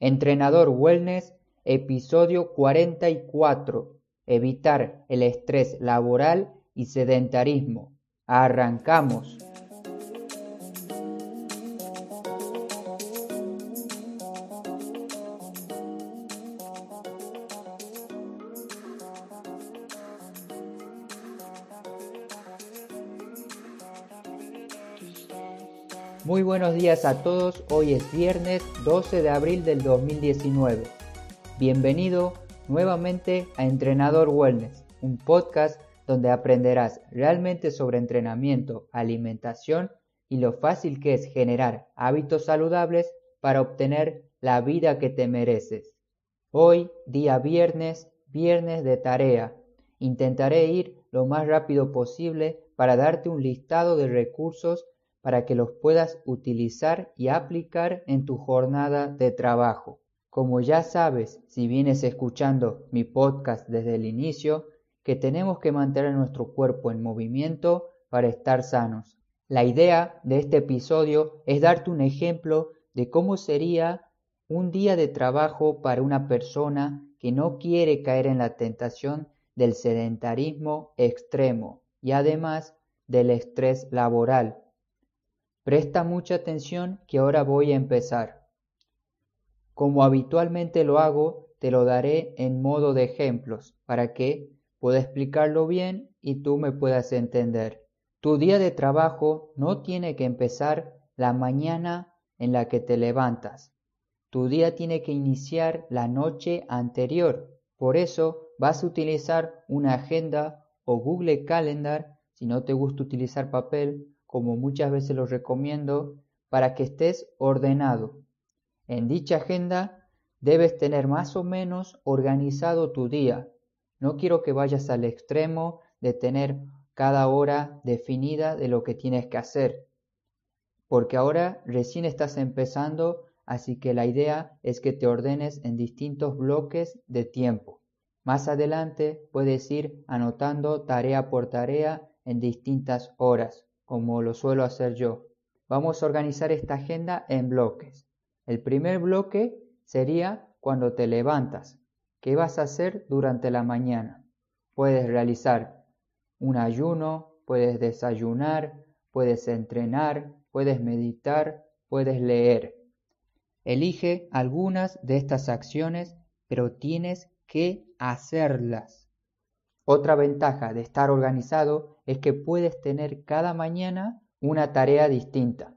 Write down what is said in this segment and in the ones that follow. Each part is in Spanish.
Entrenador Wellness, episodio 44. Evitar el estrés laboral y sedentarismo. Arrancamos. Muy buenos días a todos, hoy es viernes 12 de abril del 2019. Bienvenido nuevamente a Entrenador Wellness, un podcast donde aprenderás realmente sobre entrenamiento, alimentación y lo fácil que es generar hábitos saludables para obtener la vida que te mereces. Hoy, día viernes, viernes de tarea. Intentaré ir lo más rápido posible para darte un listado de recursos para que los puedas utilizar y aplicar en tu jornada de trabajo. Como ya sabes, si vienes escuchando mi podcast desde el inicio, que tenemos que mantener nuestro cuerpo en movimiento para estar sanos. La idea de este episodio es darte un ejemplo de cómo sería un día de trabajo para una persona que no quiere caer en la tentación del sedentarismo extremo y además del estrés laboral Presta mucha atención que ahora voy a empezar. Como habitualmente lo hago, te lo daré en modo de ejemplos para que pueda explicarlo bien y tú me puedas entender. Tu día de trabajo no tiene que empezar la mañana en la que te levantas. Tu día tiene que iniciar la noche anterior. Por eso vas a utilizar una agenda o Google Calendar si no te gusta utilizar papel como muchas veces lo recomiendo, para que estés ordenado. En dicha agenda debes tener más o menos organizado tu día. No quiero que vayas al extremo de tener cada hora definida de lo que tienes que hacer, porque ahora recién estás empezando, así que la idea es que te ordenes en distintos bloques de tiempo. Más adelante puedes ir anotando tarea por tarea en distintas horas como lo suelo hacer yo. Vamos a organizar esta agenda en bloques. El primer bloque sería cuando te levantas. ¿Qué vas a hacer durante la mañana? Puedes realizar un ayuno, puedes desayunar, puedes entrenar, puedes meditar, puedes leer. Elige algunas de estas acciones, pero tienes que hacerlas. Otra ventaja de estar organizado es que puedes tener cada mañana una tarea distinta.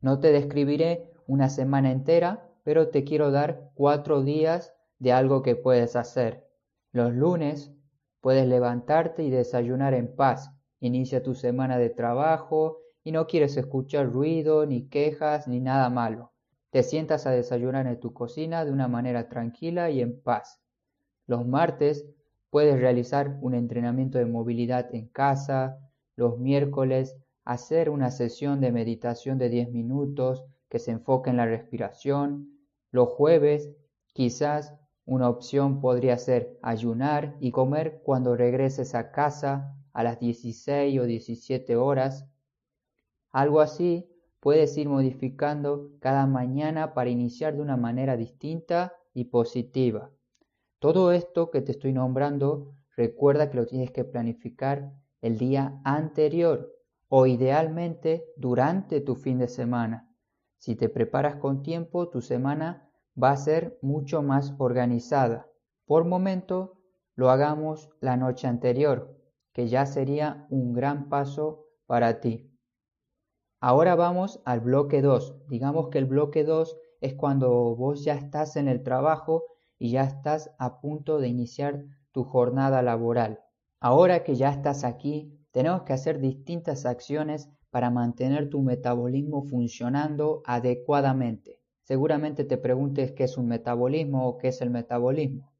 No te describiré una semana entera, pero te quiero dar cuatro días de algo que puedes hacer. Los lunes puedes levantarte y desayunar en paz. Inicia tu semana de trabajo y no quieres escuchar ruido, ni quejas, ni nada malo. Te sientas a desayunar en tu cocina de una manera tranquila y en paz. Los martes Puedes realizar un entrenamiento de movilidad en casa, los miércoles hacer una sesión de meditación de 10 minutos que se enfoque en la respiración, los jueves quizás una opción podría ser ayunar y comer cuando regreses a casa a las 16 o 17 horas. Algo así puedes ir modificando cada mañana para iniciar de una manera distinta y positiva. Todo esto que te estoy nombrando, recuerda que lo tienes que planificar el día anterior o idealmente durante tu fin de semana. Si te preparas con tiempo, tu semana va a ser mucho más organizada. Por momento, lo hagamos la noche anterior, que ya sería un gran paso para ti. Ahora vamos al bloque 2. Digamos que el bloque 2 es cuando vos ya estás en el trabajo y ya estás a punto de iniciar tu jornada laboral. Ahora que ya estás aquí, tenemos que hacer distintas acciones para mantener tu metabolismo funcionando adecuadamente. Seguramente te preguntes qué es un metabolismo o qué es el metabolismo.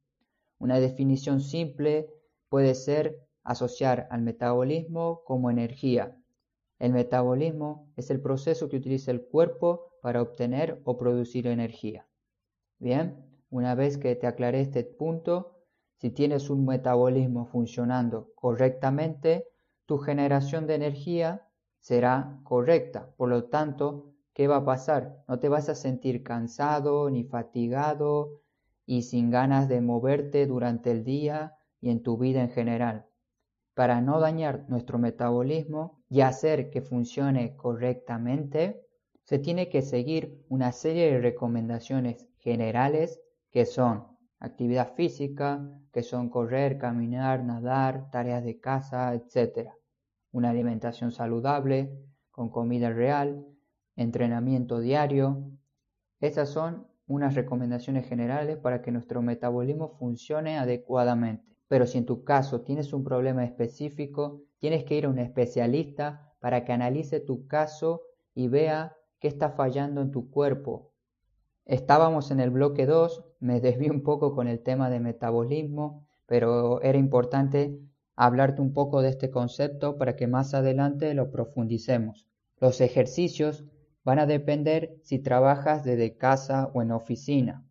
Una definición simple puede ser asociar al metabolismo como energía. El metabolismo es el proceso que utiliza el cuerpo para obtener o producir energía. Bien, una vez que te aclaré este punto, si tienes un metabolismo funcionando correctamente, tu generación de energía será correcta. Por lo tanto, ¿qué va a pasar? No te vas a sentir cansado ni fatigado y sin ganas de moverte durante el día y en tu vida en general. Para no dañar nuestro metabolismo y hacer que funcione correctamente, se tiene que seguir una serie de recomendaciones generales que son actividad física, que son correr, caminar, nadar, tareas de casa, etc. Una alimentación saludable, con comida real, entrenamiento diario. Esas son unas recomendaciones generales para que nuestro metabolismo funcione adecuadamente. Pero si en tu caso tienes un problema específico, tienes que ir a un especialista para que analice tu caso y vea qué está fallando en tu cuerpo. Estábamos en el bloque 2, me desví un poco con el tema de metabolismo, pero era importante hablarte un poco de este concepto para que más adelante lo profundicemos. Los ejercicios van a depender si trabajas desde casa o en oficina.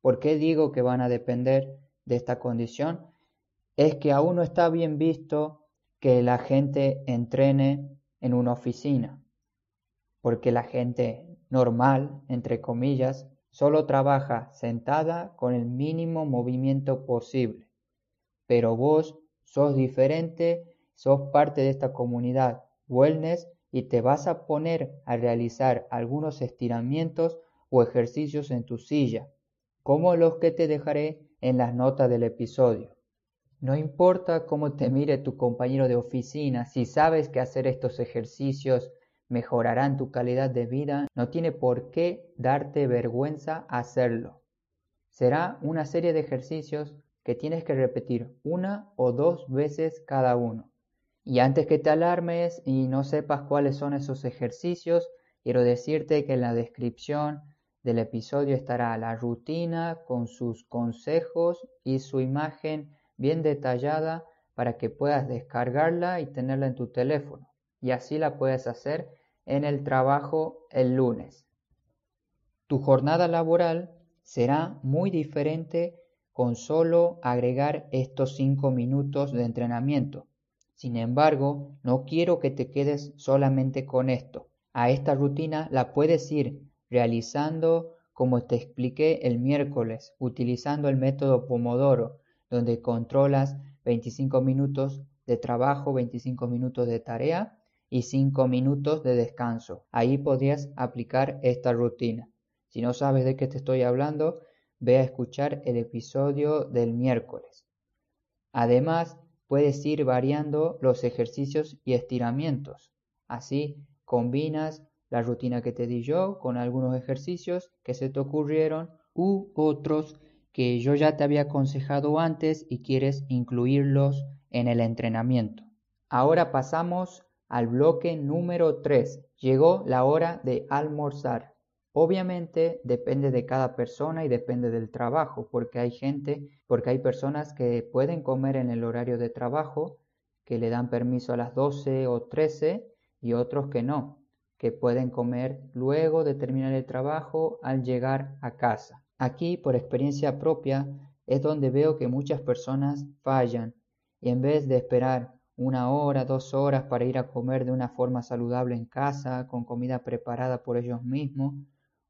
¿Por qué digo que van a depender de esta condición? Es que aún no está bien visto que la gente entrene en una oficina porque la gente normal, entre comillas, solo trabaja sentada con el mínimo movimiento posible. Pero vos sos diferente, sos parte de esta comunidad wellness y te vas a poner a realizar algunos estiramientos o ejercicios en tu silla, como los que te dejaré en las notas del episodio. No importa cómo te mire tu compañero de oficina, si sabes que hacer estos ejercicios mejorarán tu calidad de vida, no tiene por qué darte vergüenza hacerlo. Será una serie de ejercicios que tienes que repetir una o dos veces cada uno. Y antes que te alarmes y no sepas cuáles son esos ejercicios, quiero decirte que en la descripción del episodio estará la rutina con sus consejos y su imagen bien detallada para que puedas descargarla y tenerla en tu teléfono y así la puedes hacer en el trabajo el lunes. Tu jornada laboral será muy diferente con solo agregar estos cinco minutos de entrenamiento. Sin embargo, no quiero que te quedes solamente con esto. A esta rutina la puedes ir realizando como te expliqué el miércoles, utilizando el método Pomodoro, donde controlas 25 minutos de trabajo, 25 minutos de tarea y 5 minutos de descanso. Ahí podrías aplicar esta rutina. Si no sabes de qué te estoy hablando, ve a escuchar el episodio del miércoles. Además, puedes ir variando los ejercicios y estiramientos. Así combinas la rutina que te di yo con algunos ejercicios que se te ocurrieron u otros que yo ya te había aconsejado antes y quieres incluirlos en el entrenamiento. Ahora pasamos al bloque número 3. Llegó la hora de almorzar. Obviamente depende de cada persona y depende del trabajo, porque hay gente, porque hay personas que pueden comer en el horario de trabajo, que le dan permiso a las 12 o 13 y otros que no, que pueden comer luego de terminar el trabajo al llegar a casa. Aquí, por experiencia propia, es donde veo que muchas personas fallan y en vez de esperar una hora, dos horas para ir a comer de una forma saludable en casa, con comida preparada por ellos mismos,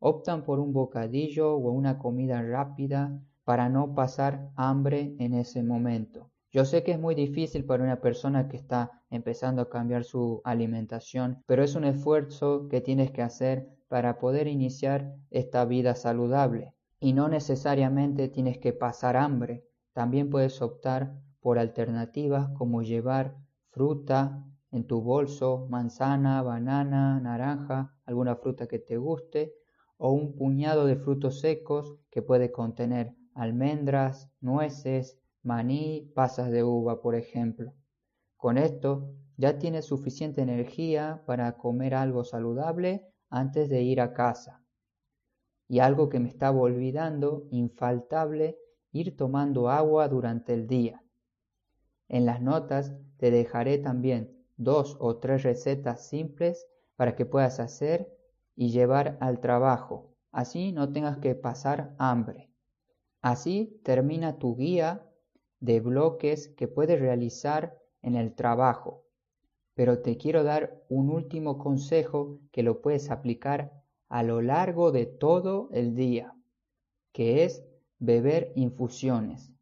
optan por un bocadillo o una comida rápida para no pasar hambre en ese momento. Yo sé que es muy difícil para una persona que está empezando a cambiar su alimentación, pero es un esfuerzo que tienes que hacer para poder iniciar esta vida saludable. Y no necesariamente tienes que pasar hambre, también puedes optar por alternativas como llevar fruta en tu bolso, manzana, banana, naranja, alguna fruta que te guste, o un puñado de frutos secos que puede contener almendras, nueces, maní, pasas de uva, por ejemplo. Con esto ya tienes suficiente energía para comer algo saludable antes de ir a casa. Y algo que me estaba olvidando, infaltable, ir tomando agua durante el día. En las notas te dejaré también dos o tres recetas simples para que puedas hacer y llevar al trabajo. Así no tengas que pasar hambre. Así termina tu guía de bloques que puedes realizar en el trabajo. Pero te quiero dar un último consejo que lo puedes aplicar a lo largo de todo el día, que es beber infusiones.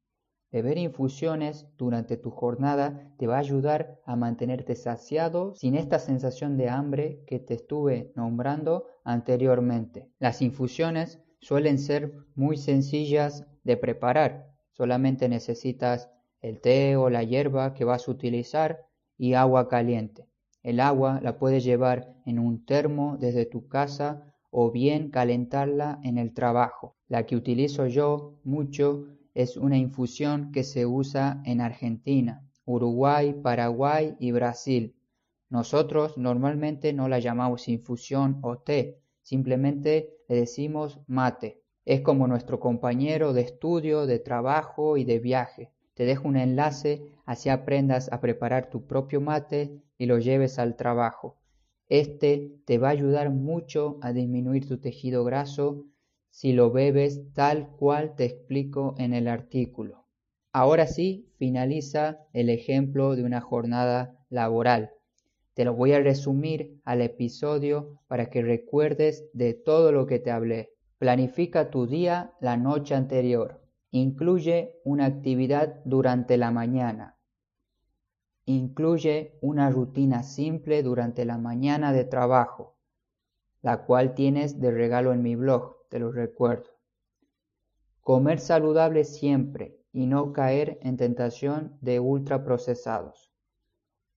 Beber infusiones durante tu jornada te va a ayudar a mantenerte saciado sin esta sensación de hambre que te estuve nombrando anteriormente. Las infusiones suelen ser muy sencillas de preparar. Solamente necesitas el té o la hierba que vas a utilizar y agua caliente. El agua la puedes llevar en un termo desde tu casa o bien calentarla en el trabajo. La que utilizo yo mucho es una infusión que se usa en Argentina, Uruguay, Paraguay y Brasil. Nosotros normalmente no la llamamos infusión o té, simplemente le decimos mate. Es como nuestro compañero de estudio, de trabajo y de viaje. Te dejo un enlace así aprendas a preparar tu propio mate y lo lleves al trabajo. Este te va a ayudar mucho a disminuir tu tejido graso si lo bebes tal cual te explico en el artículo. Ahora sí, finaliza el ejemplo de una jornada laboral. Te lo voy a resumir al episodio para que recuerdes de todo lo que te hablé. Planifica tu día la noche anterior. Incluye una actividad durante la mañana. Incluye una rutina simple durante la mañana de trabajo, la cual tienes de regalo en mi blog te lo recuerdo. Comer saludable siempre y no caer en tentación de ultraprocesados.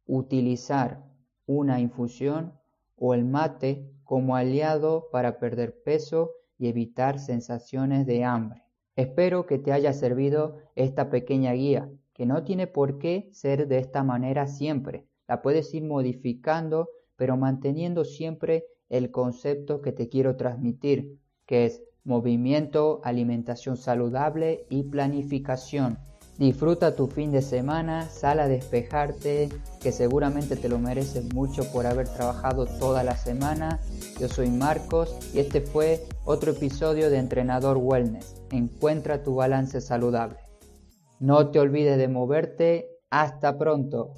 Utilizar una infusión o el mate como aliado para perder peso y evitar sensaciones de hambre. Espero que te haya servido esta pequeña guía, que no tiene por qué ser de esta manera siempre. La puedes ir modificando, pero manteniendo siempre el concepto que te quiero transmitir, que es movimiento, alimentación saludable y planificación. Disfruta tu fin de semana, sal a despejarte, que seguramente te lo mereces mucho por haber trabajado toda la semana. Yo soy Marcos y este fue otro episodio de Entrenador Wellness. Encuentra tu balance saludable. No te olvides de moverte. Hasta pronto.